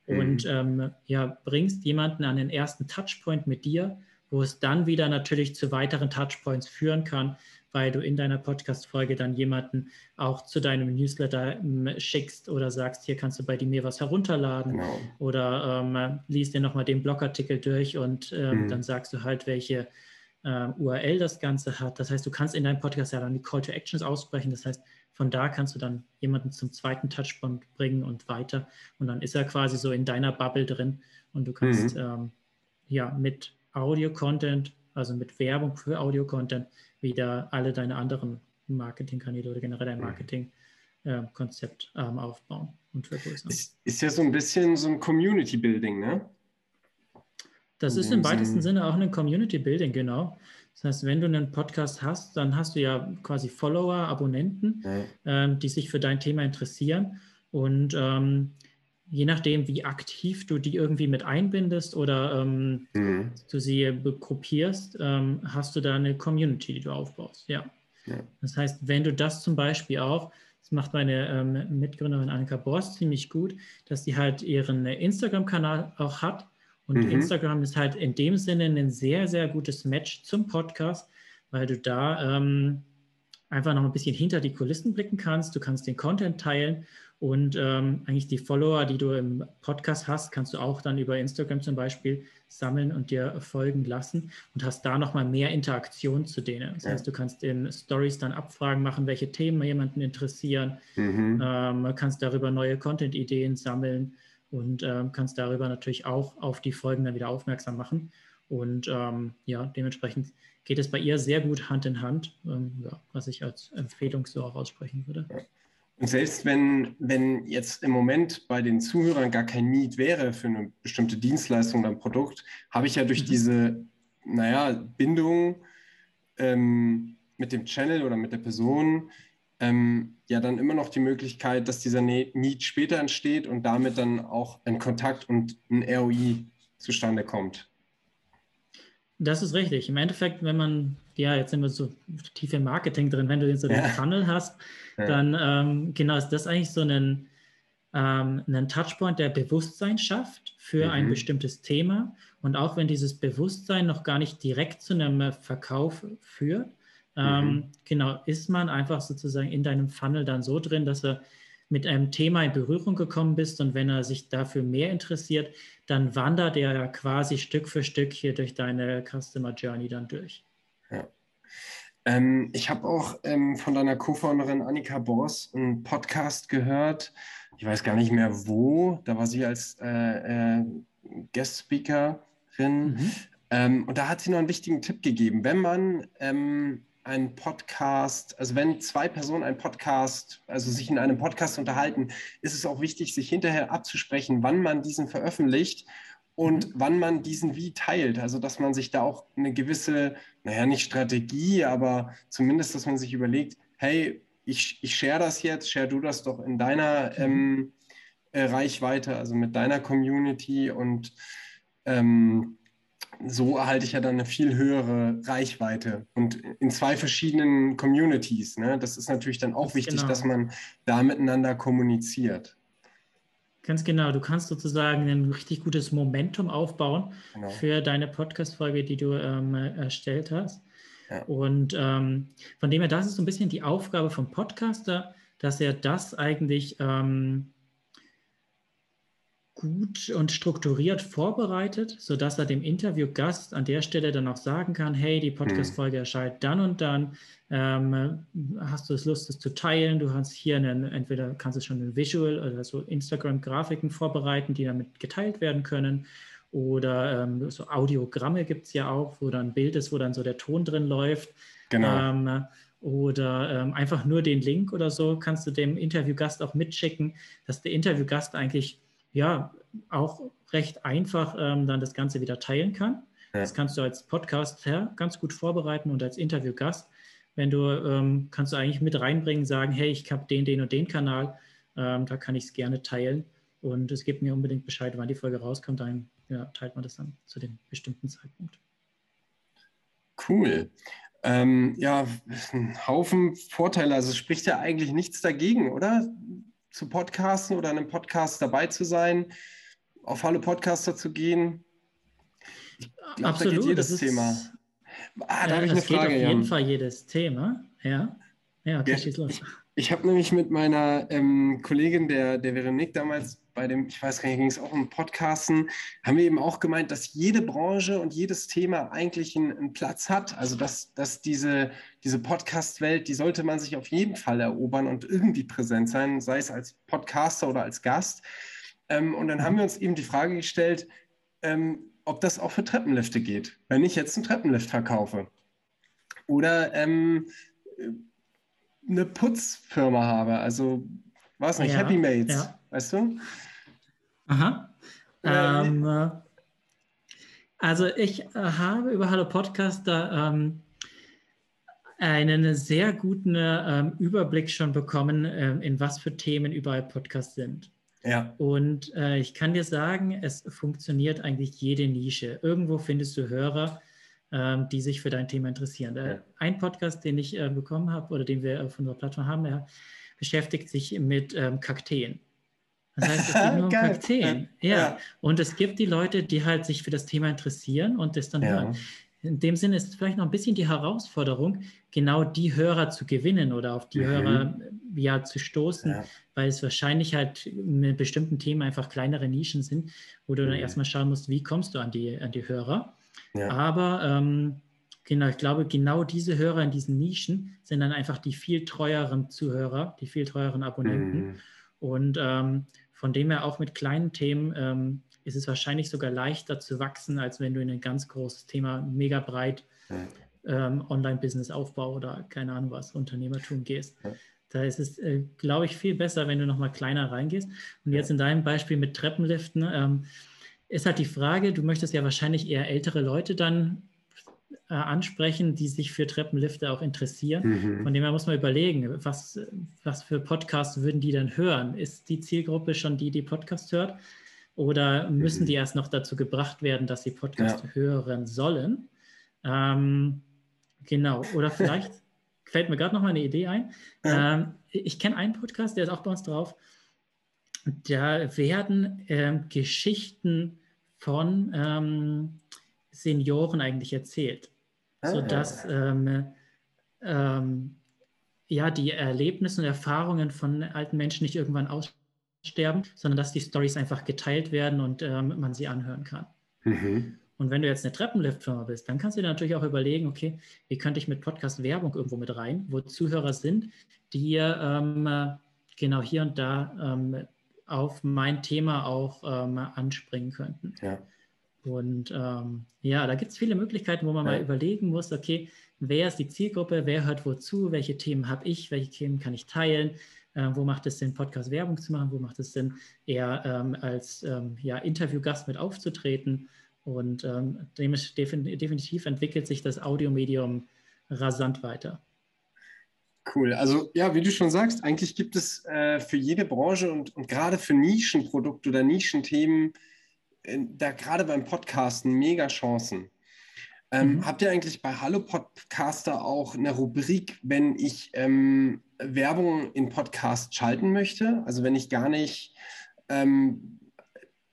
mhm. und ähm, ja, bringst jemanden an den ersten Touchpoint mit dir, wo es dann wieder natürlich zu weiteren Touchpoints führen kann, weil du in deiner Podcast-Folge dann jemanden auch zu deinem Newsletter ähm, schickst oder sagst, hier kannst du bei mir was herunterladen genau. oder ähm, liest dir nochmal den Blogartikel durch und ähm, mhm. dann sagst du halt, welche äh, URL das Ganze hat. Das heißt, du kannst in deinem Podcast ja dann die Call to Actions aussprechen. Das heißt, von da kannst du dann jemanden zum zweiten Touchpoint bringen und weiter. Und dann ist er quasi so in deiner Bubble drin und du kannst mhm. ähm, ja mit Audio-Content, also mit Werbung für Audio-Content, wieder alle deine anderen Marketingkanäle oder generell dein Marketingkonzept äh, ähm, aufbauen und vergrößern. Ist, ist ja so ein bisschen so ein Community Building, ne? Das ist im weitesten Sinne auch ein Community Building, genau. Das heißt, wenn du einen Podcast hast, dann hast du ja quasi Follower, Abonnenten, ja. ähm, die sich für dein Thema interessieren. Und ähm, je nachdem, wie aktiv du die irgendwie mit einbindest oder ähm, mhm. du sie gruppierst, ähm, hast du da eine Community, die du aufbaust. Ja. ja. Das heißt, wenn du das zum Beispiel auch, das macht meine ähm, Mitgründerin Annika Borst ziemlich gut, dass sie halt ihren Instagram-Kanal auch hat. Und mhm. Instagram ist halt in dem Sinne ein sehr, sehr gutes Match zum Podcast, weil du da ähm, einfach noch ein bisschen hinter die Kulissen blicken kannst. Du kannst den Content teilen und ähm, eigentlich die Follower, die du im Podcast hast, kannst du auch dann über Instagram zum Beispiel sammeln und dir folgen lassen und hast da nochmal mehr Interaktion zu denen. Das heißt, du kannst in Stories dann Abfragen machen, welche Themen jemanden interessieren, mhm. ähm, kannst darüber neue Content-Ideen sammeln und ähm, kannst darüber natürlich auch auf die Folgen dann wieder aufmerksam machen. Und ähm, ja, dementsprechend geht es bei ihr sehr gut Hand in Hand, ähm, ja, was ich als Empfehlung so auch aussprechen würde. Und selbst wenn, wenn jetzt im Moment bei den Zuhörern gar kein Need wäre für eine bestimmte Dienstleistung oder ein Produkt, habe ich ja durch mhm. diese, naja, Bindung ähm, mit dem Channel oder mit der Person ähm, ja dann immer noch die Möglichkeit, dass dieser ne-, Need später entsteht und damit dann auch ein Kontakt und ein ROI zustande kommt. Das ist richtig. Im Endeffekt, wenn man, ja, jetzt sind wir so tief im Marketing drin, wenn du jetzt so den ja. Funnel hast, ja. dann ähm, genau ist das eigentlich so ein, ähm, ein Touchpoint, der Bewusstsein schafft für mhm. ein bestimmtes Thema. Und auch wenn dieses Bewusstsein noch gar nicht direkt zu einem Verkauf führt, ähm, mhm. genau, ist man einfach sozusagen in deinem Funnel dann so drin, dass er mit einem Thema in Berührung gekommen bist und wenn er sich dafür mehr interessiert, dann wandert er ja quasi Stück für Stück hier durch deine Customer Journey dann durch. Ja. Ähm, ich habe auch ähm, von deiner Co-Founderin Annika Bors einen Podcast gehört. Ich weiß gar nicht mehr wo. Da war sie als äh, äh, Guest-Speakerin. Mhm. Ähm, und da hat sie noch einen wichtigen Tipp gegeben. Wenn man ähm, ein Podcast, also wenn zwei Personen einen Podcast, also sich in einem Podcast unterhalten, ist es auch wichtig, sich hinterher abzusprechen, wann man diesen veröffentlicht, und mhm. wann man diesen Wie teilt. Also, dass man sich da auch eine gewisse, naja, nicht Strategie, aber zumindest, dass man sich überlegt, hey, ich, ich share das jetzt, share du das doch in deiner mhm. ähm, äh, Reichweite, also mit deiner Community und ähm, so erhalte ich ja dann eine viel höhere Reichweite und in zwei verschiedenen Communities. Ne? Das ist natürlich dann auch wichtig, genau. dass man da miteinander kommuniziert. Ganz genau. Du kannst sozusagen ein richtig gutes Momentum aufbauen genau. für deine Podcast-Folge, die du ähm, erstellt hast. Ja. Und ähm, von dem her, das ist so ein bisschen die Aufgabe vom Podcaster, dass er das eigentlich ähm, gut und strukturiert vorbereitet, sodass er dem Interviewgast an der Stelle dann auch sagen kann, hey, die Podcast-Folge hm. erscheint dann und dann. Ähm, hast du es Lust, es zu teilen? Du hast hier einen, entweder kannst du schon ein Visual, also Instagram-Grafiken vorbereiten, die damit geteilt werden können. Oder ähm, so Audiogramme gibt es ja auch, wo dann ein Bild ist, wo dann so der Ton drin läuft. Genau. Ähm, oder ähm, einfach nur den Link oder so kannst du dem Interviewgast auch mitschicken, dass der Interviewgast eigentlich ja auch recht einfach ähm, dann das Ganze wieder teilen kann. Ja. Das kannst du als Podcaster ganz gut vorbereiten und als Interviewgast, wenn du ähm, kannst du eigentlich mit reinbringen, sagen, hey, ich habe den, den und den Kanal, ähm, da kann ich es gerne teilen und es gibt mir unbedingt Bescheid, wann die Folge rauskommt, dann ja, teilt man das dann zu dem bestimmten Zeitpunkt. Cool. Ähm, ja, ein Haufen Vorteile. Also spricht ja eigentlich nichts dagegen, oder? Zu podcasten oder in einem Podcast dabei zu sein, auf alle Podcaster zu gehen. Glaub, Absolut. Da geht jedes ist, Thema. Ah, da habe ich eine Frage. Geht auf jeden Fall jedes Thema. Ja. Ja, okay, ja, schieß los. Ich, ich habe nämlich mit meiner ähm, Kollegin, der, der Veronique, damals bei dem, ich weiß gar nicht, ging es auch um Podcasten, haben wir eben auch gemeint, dass jede Branche und jedes Thema eigentlich einen, einen Platz hat. Also dass, dass diese, diese Podcast-Welt, die sollte man sich auf jeden Fall erobern und irgendwie präsent sein, sei es als Podcaster oder als Gast. Ähm, und dann haben wir uns eben die Frage gestellt, ähm, ob das auch für Treppenlifte geht, wenn ich jetzt einen Treppenlift verkaufe. Oder ähm, eine Putzfirma habe, also was nicht, ja, Happy Mates, ja. Weißt du? Aha. Ähm, äh, also ich äh, habe über Hallo Podcaster ähm, einen sehr guten ähm, Überblick schon bekommen, ähm, in was für Themen überall Podcasts sind. Ja. Und äh, ich kann dir sagen, es funktioniert eigentlich jede Nische. Irgendwo findest du Hörer, ähm, die sich für dein Thema interessieren. Ja. Ein Podcast, den ich äh, bekommen habe oder den wir auf unserer Plattform haben, beschäftigt sich mit ähm, Kakteen. Das heißt, es geht nur um Kakteen. Ja. ja. Und es gibt die Leute, die halt sich für das Thema interessieren und das dann ja. hören. In dem Sinne ist es vielleicht noch ein bisschen die Herausforderung, genau die Hörer zu gewinnen oder auf die mhm. Hörer ja zu stoßen, ja. weil es wahrscheinlich halt mit bestimmten Themen einfach kleinere Nischen sind, wo du mhm. dann erstmal schauen musst, wie kommst du an die, an die Hörer. Aber ähm, genau, ich glaube, genau diese Hörer in diesen Nischen sind dann einfach die viel treueren Zuhörer, die viel treueren Abonnenten. Mhm. Und ähm, von dem her auch mit kleinen Themen ähm, ist es wahrscheinlich sogar leichter zu wachsen, als wenn du in ein ganz großes Thema, mega breit ähm, Online-Business-Aufbau oder keine Ahnung was, Unternehmertum gehst. Da ist es, äh, glaube ich, viel besser, wenn du nochmal kleiner reingehst. Und jetzt in deinem Beispiel mit Treppenliften ähm, ist halt die Frage, du möchtest ja wahrscheinlich eher ältere Leute dann äh, ansprechen, die sich für Treppenlifte auch interessieren. Mhm. Von dem her muss man überlegen, was, was für Podcasts würden die dann hören? Ist die Zielgruppe schon die, die Podcast hört? Oder müssen mhm. die erst noch dazu gebracht werden, dass sie Podcast ja. hören sollen? Ähm, genau. Oder vielleicht fällt mir gerade noch mal eine Idee ein. Ja. Ähm, ich kenne einen Podcast, der ist auch bei uns drauf. Da werden ähm, Geschichten von ähm, Senioren eigentlich erzählt, ah, sodass ähm, ähm, ja, die Erlebnisse und Erfahrungen von alten Menschen nicht irgendwann aussterben, sondern dass die Stories einfach geteilt werden und ähm, man sie anhören kann. Mhm. Und wenn du jetzt eine Treppenliftfirma bist, dann kannst du dir natürlich auch überlegen, okay, wie könnte ich mit Podcast Werbung irgendwo mit rein, wo Zuhörer sind, die ähm, genau hier und da ähm, auf mein Thema auch ähm, anspringen könnten. Ja. Und ähm, ja, da gibt es viele Möglichkeiten, wo man ja. mal überlegen muss, okay, wer ist die Zielgruppe, wer hört wozu, welche Themen habe ich, welche Themen kann ich teilen, Äh, wo macht es Sinn, Podcast-Werbung zu machen? Wo macht es Sinn, eher ähm, als ähm, ja, Interviewgast mit aufzutreten? Und ähm, definitiv entwickelt sich das Audiomedium rasant weiter. Cool. Also ja, wie du schon sagst, eigentlich gibt es äh, für jede Branche und, und gerade für Nischenprodukte oder Nischenthemen, da gerade beim Podcasten mega Chancen. Ähm, mhm. Habt ihr eigentlich bei Hallo Podcaster auch eine Rubrik, wenn ich ähm, Werbung in Podcast schalten möchte? Also wenn ich gar nicht ähm,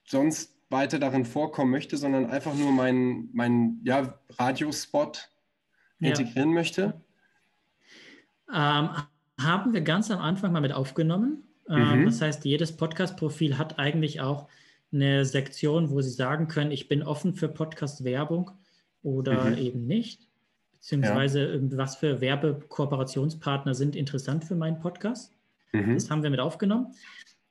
sonst weiter darin vorkommen möchte, sondern einfach nur meinen mein, ja, Radiospot ja. integrieren möchte? Ähm, haben wir ganz am Anfang mal mit aufgenommen. Ähm, mhm. Das heißt, jedes Podcast-Profil hat eigentlich auch eine Sektion, wo Sie sagen können, ich bin offen für Podcast-Werbung oder mhm. eben nicht. Beziehungsweise ja. was für Werbekooperationspartner sind interessant für meinen Podcast. Mhm. Das haben wir mit aufgenommen.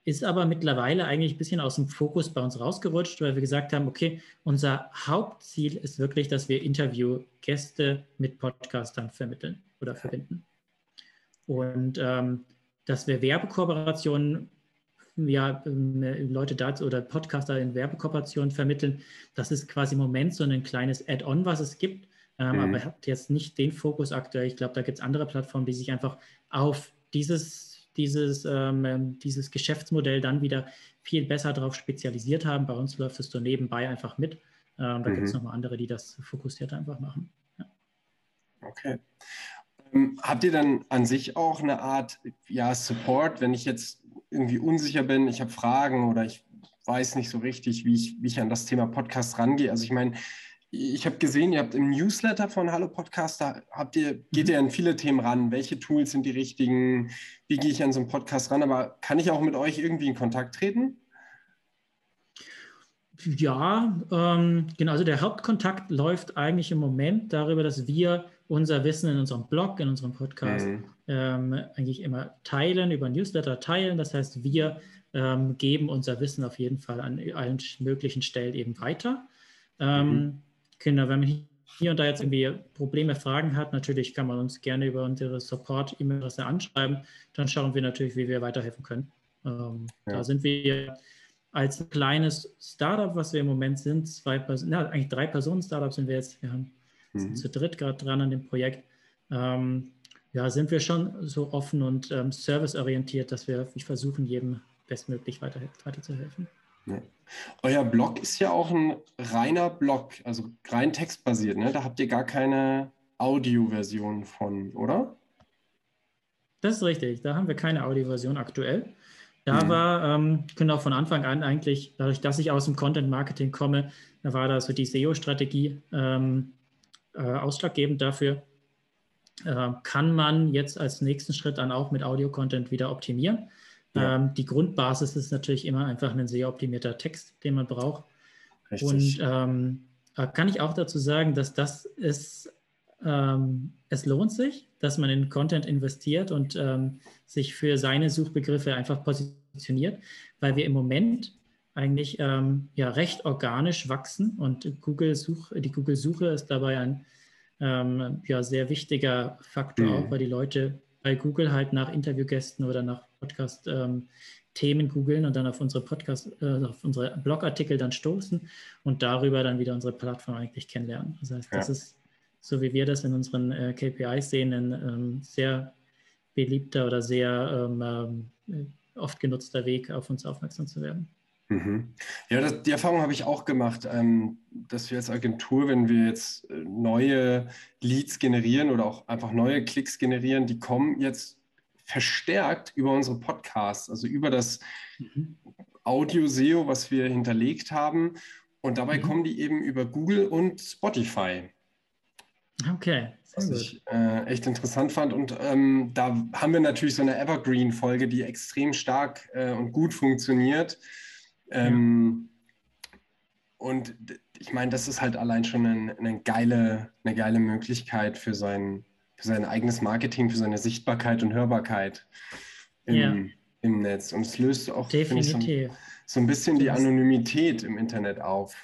Ist aber mittlerweile eigentlich ein bisschen aus dem Fokus bei uns rausgerutscht, weil wir gesagt haben, okay, unser Hauptziel ist wirklich, dass wir Interviewgäste mit Podcastern vermitteln oder verbinden. Und ähm, dass wir Werbekooperationen, ja, ähm, Leute dazu oder Podcaster in Werbekooperationen vermitteln, das ist quasi im Moment so ein kleines Add-on, was es gibt. Ähm, mhm. Aber hat jetzt nicht den Fokus aktuell. Ich glaube, da gibt es andere Plattformen, die sich einfach auf dieses, dieses, ähm, dieses Geschäftsmodell dann wieder viel besser darauf spezialisiert haben. Bei uns läuft es so nebenbei einfach mit. Ähm, da mhm. gibt es nochmal andere, die das fokussiert einfach machen. Ja. Okay. Ähm, habt ihr dann an sich auch eine Art ja, Support, wenn ich jetzt irgendwie unsicher bin, ich habe Fragen oder ich weiß nicht so richtig, wie ich, wie ich an das Thema Podcast rangehe? Also ich meine, ich habe gesehen, ihr habt im Newsletter von Hallo Podcast, da habt ihr, geht ihr an viele Themen ran. Welche Tools sind die richtigen? Wie gehe ich an so einen Podcast ran? Aber kann ich auch mit euch irgendwie in Kontakt treten? Ja, ähm, genau. Also der Hauptkontakt läuft eigentlich im Moment darüber, dass wir unser Wissen in unserem Blog, in unserem Podcast mhm. ähm, eigentlich immer teilen, über Newsletter teilen. Das heißt, wir ähm, geben unser Wissen auf jeden Fall an allen möglichen Stellen eben weiter. Ähm, mhm. Genau, wenn man hier und da jetzt irgendwie Probleme, Fragen hat, natürlich kann man uns gerne über unsere Support-E-Mail-Adresse anschreiben. Dann schauen wir natürlich, wie wir weiterhelfen können. Ähm, ja. Da sind wir als kleines Startup, was wir im Moment sind, zwei Personen, eigentlich drei Personen Startup sind wir jetzt. Wir haben mhm. zu dritt gerade dran an dem Projekt. Ähm, ja, sind wir schon so offen und ähm, serviceorientiert, dass wir versuchen, jedem bestmöglich weiter, weiterzuhelfen. Ja. Euer Blog ist ja auch ein reiner Blog, also rein textbasiert. Ne? Da habt ihr gar keine Audioversion von, oder? Das ist richtig. Da haben wir keine Audioversion aktuell. Da mhm. war, ähm, genau von Anfang an eigentlich, dadurch, dass ich aus dem Content Marketing komme, da war da so die SEO-Strategie ähm, äh, ausschlaggebend dafür. Äh, kann man jetzt als nächsten Schritt dann auch mit Audio-Content wieder optimieren. Ja. Ähm, die Grundbasis ist natürlich immer einfach ein sehr optimierter Text, den man braucht. Richtig. Und ähm, kann ich auch dazu sagen, dass das ist, ähm, es lohnt sich, dass man in Content investiert und ähm, sich für seine Suchbegriffe einfach positioniert, weil wir im Moment eigentlich ähm, ja recht organisch wachsen und Google Such, die Google-Suche ist dabei ein ähm, ja, sehr wichtiger Faktor, mhm. auch weil die Leute bei Google halt nach Interviewgästen oder nach Podcast-Themen ähm, googeln und dann auf unsere Podcast, äh, auf unsere Blogartikel dann stoßen und darüber dann wieder unsere Plattform eigentlich kennenlernen. Das heißt, ja. das ist, so wie wir das in unseren äh, KPIs sehen, ein ähm, sehr beliebter oder sehr ähm, ähm, oft genutzter Weg, auf uns aufmerksam zu werden. Mhm. Ja, das, die Erfahrung habe ich auch gemacht, ähm, dass wir als Agentur, wenn wir jetzt äh, neue Leads generieren oder auch einfach neue Klicks generieren, die kommen jetzt verstärkt über unsere Podcasts, also über das mhm. Audio-SEO, was wir hinterlegt haben. Und dabei mhm. kommen die eben über Google und Spotify. Okay. Was ich äh, echt interessant fand. Und ähm, da haben wir natürlich so eine Evergreen-Folge, die extrem stark äh, und gut funktioniert. Ähm, ja. Und ich meine, das ist halt allein schon eine, eine, geile, eine geile Möglichkeit für sein, für sein eigenes Marketing, für seine Sichtbarkeit und Hörbarkeit im, ja. im Netz. Und es löst auch Definitiv. So, so, ein bisschen die Anonymität im Internet auf.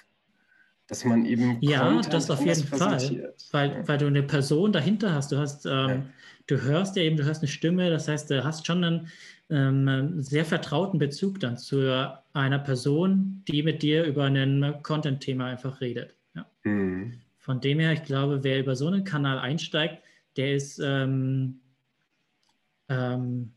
Dass man eben. Ja, Content das auf jeden Fall. Weil, weil du eine Person dahinter hast. Du hast, ähm, ja. du hörst ja eben, du hörst eine Stimme, das heißt, du hast schon einen ähm, sehr vertrauten Bezug dann zu einer Person, die mit dir über ein Content-Thema einfach redet. Ja. Mhm. Von dem her, ich glaube, wer über so einen Kanal einsteigt, der ist ähm, ähm,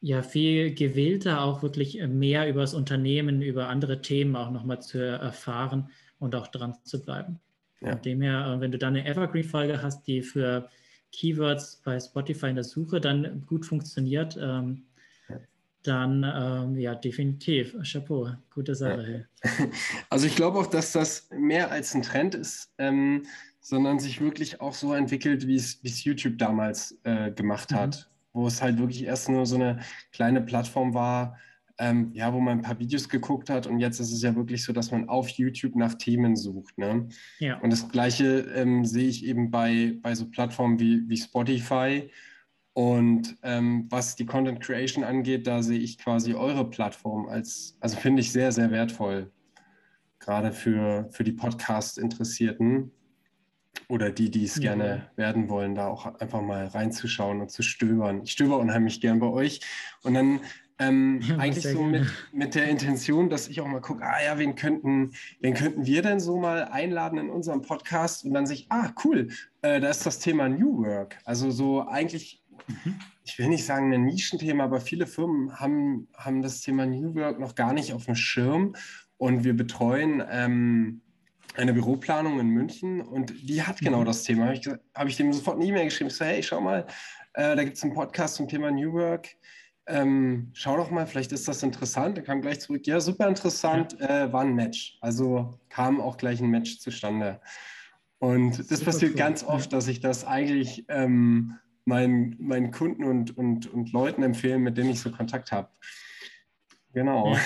ja viel gewählter, auch wirklich mehr über das Unternehmen, über andere Themen auch nochmal zu erfahren und auch dran zu bleiben. Ja. Von dem her, äh, wenn du dann eine Evergreen-Folge hast, die für Keywords bei Spotify in der Suche dann gut funktioniert, ähm, dann ähm, ja, definitiv. Chapeau, gute Sache. Also ich glaube auch, dass das mehr als ein Trend ist, ähm, sondern sich wirklich auch so entwickelt, wie es YouTube damals äh, gemacht hat, mhm. wo es halt wirklich erst nur so eine kleine Plattform war, ähm, ja, wo man ein paar Videos geguckt hat und jetzt ist es ja wirklich so, dass man auf YouTube nach Themen sucht. Ne? Ja. Und das Gleiche ähm, sehe ich eben bei, bei so Plattformen wie, wie Spotify. Und ähm, was die Content Creation angeht, da sehe ich quasi eure Plattform als, also finde ich sehr, sehr wertvoll. Gerade für, für die Podcast-Interessierten oder die, die es ja. gerne werden wollen, da auch einfach mal reinzuschauen und zu stöbern. Ich stöber unheimlich gern bei euch. Und dann ähm, eigentlich so mit, mit der Intention, dass ich auch mal gucke, ah ja, wen könnten, wen könnten wir denn so mal einladen in unserem Podcast und dann sich, ah, cool, äh, da ist das Thema New Work. Also so eigentlich, mhm. Ich will nicht sagen ein Nischenthema, aber viele Firmen haben, haben das Thema New Work noch gar nicht auf dem Schirm und wir betreuen ähm, eine Büroplanung in München und die hat genau mhm. das Thema. Habe ich, hab ich dem sofort eine E-Mail geschrieben, so hey, schau mal, äh, da gibt es einen Podcast zum Thema New Work ähm, schau doch mal, vielleicht ist das interessant. Er kam gleich zurück, ja, super interessant, ja. Äh, war ein Match. Also kam auch gleich ein Match zustande. Und das super passiert cool. ganz oft, dass ich das eigentlich ähm, meinen, meinen Kunden und, und, und Leuten empfehle, mit denen ich so Kontakt habe. Genau. Ja,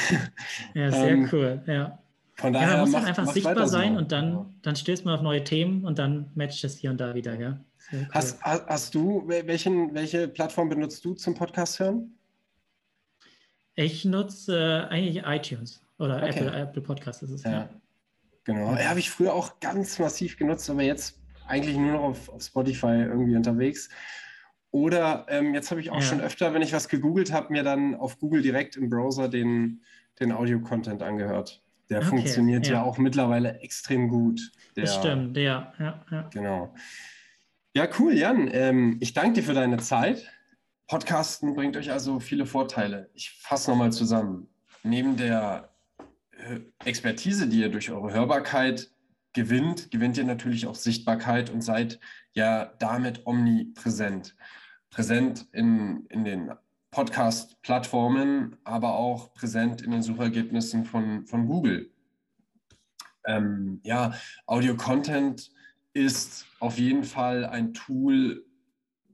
ja sehr ähm, cool, ja. Von daher ja, man muss halt einfach sichtbar sein so. und dann, dann stößt man auf neue Themen und dann matcht es hier und da wieder, ja. Cool. Hast, hast du, welchen, welche Plattform benutzt du zum Podcast hören? Ich nutze äh, eigentlich iTunes oder okay. Apple, Apple Podcast ist es. Ja. ja. Genau. Ja, habe ich früher auch ganz massiv genutzt, aber jetzt eigentlich nur noch auf, auf Spotify irgendwie unterwegs. Oder ähm, jetzt habe ich auch ja. schon öfter, wenn ich was gegoogelt habe, mir dann auf Google direkt im Browser den, den Audio-Content angehört. Der okay. funktioniert ja. ja. auch mittlerweile extrem gut. Der, das stimmt, ja. ja, ja. Genau. Ja, cool, Jan. Ähm, ich danke dir für deine Zeit. Podcasten bringt euch also viele Vorteile. Ich fasse nochmal zusammen. Neben der äh, Expertise, die ihr durch eure Hörbarkeit gewinnt, gewinnt ihr natürlich auch Sichtbarkeit und seid ja damit omnipräsent. Präsent in, in den Podcast-Plattformen, aber auch präsent in den Suchergebnissen von, von Google. Ähm, ja, Audio-Content ist auf jeden Fall ein Tool,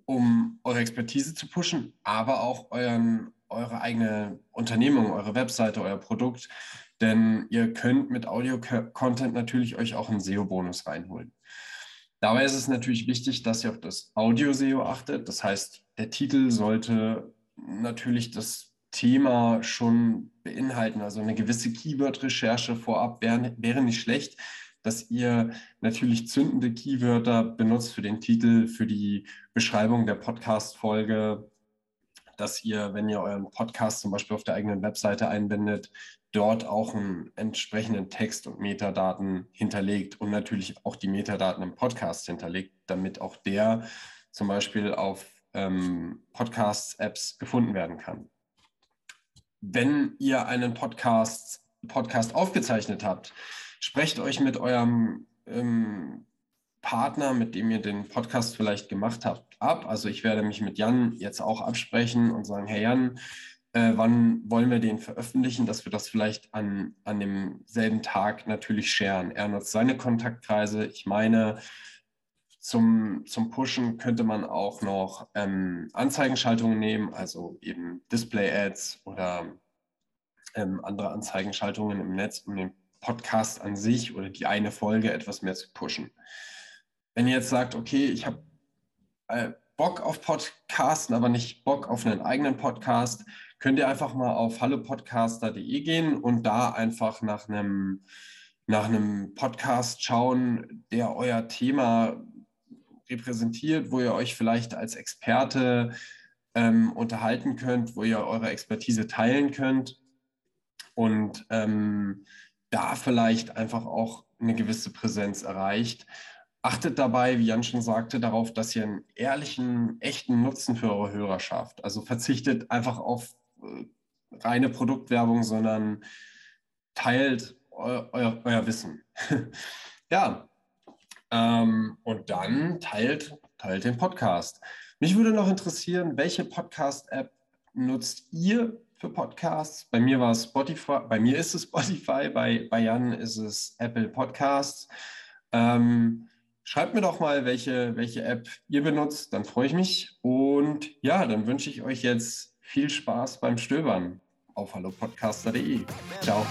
um eure Expertise zu pushen, aber auch euren, eure eigene Unternehmung, eure Webseite, euer Produkt. Denn ihr könnt mit Audio-Content natürlich euch auch einen SEO-Bonus reinholen. Dabei ist es natürlich wichtig, dass ihr auf das Audio-SEO achtet. Das heißt, der Titel sollte natürlich das Thema schon beinhalten. Also eine gewisse Keyword-Recherche vorab wäre, wäre nicht schlecht dass ihr natürlich zündende Keywörter benutzt für den Titel, für die Beschreibung der Podcast-Folge, dass ihr, wenn ihr euren Podcast zum Beispiel auf der eigenen Webseite einbindet, dort auch einen entsprechenden Text und Metadaten hinterlegt und natürlich auch die Metadaten im Podcast hinterlegt, damit auch der zum Beispiel auf ähm, Podcast-Apps gefunden werden kann. Wenn ihr einen Podcast, Podcast aufgezeichnet habt, sprecht euch mit eurem ähm, Partner, mit dem ihr den Podcast vielleicht gemacht habt, ab. Also ich werde mich mit Jan jetzt auch absprechen und sagen, hey Jan, äh, wann wollen wir den veröffentlichen, dass wir das vielleicht an, an demselben Tag natürlich scheren. Er nutzt seine Kontaktkreise, ich meine, zum, zum Pushen könnte man auch noch ähm, Anzeigenschaltungen nehmen, also eben Display-Ads oder ähm, andere Anzeigenschaltungen im Netz, um den Podcast an sich oder die eine Folge etwas mehr zu pushen. Wenn ihr jetzt sagt, okay, ich habe äh, Bock auf Podcasten, aber nicht Bock auf einen eigenen Podcast, könnt ihr einfach mal auf hallopodcaster.de gehen und da einfach nach einem, nach einem Podcast schauen, der euer Thema repräsentiert, wo ihr euch vielleicht als Experte ähm, unterhalten könnt, wo ihr eure Expertise teilen könnt und ähm, da vielleicht einfach auch eine gewisse Präsenz erreicht. Achtet dabei, wie Jan schon sagte, darauf, dass ihr einen ehrlichen, echten Nutzen für eure Hörer schafft. Also verzichtet einfach auf reine Produktwerbung, sondern teilt eu, euer, euer, Wissen. ja, ähm, und dann teilt, teilt den Podcast. Mich würde noch interessieren, welche Podcast-App nutzt ihr für Podcasts? Bei mir war es Spotify, bei mir ist es Spotify, bei, bei Jan ist es Apple Podcasts. Ähm, schreibt mir doch mal, welche, welche App ihr benutzt, dann freue ich mich. Und ja, dann wünsche ich euch jetzt viel Spaß beim Stöbern auf hallopodcaster.de. Ciao.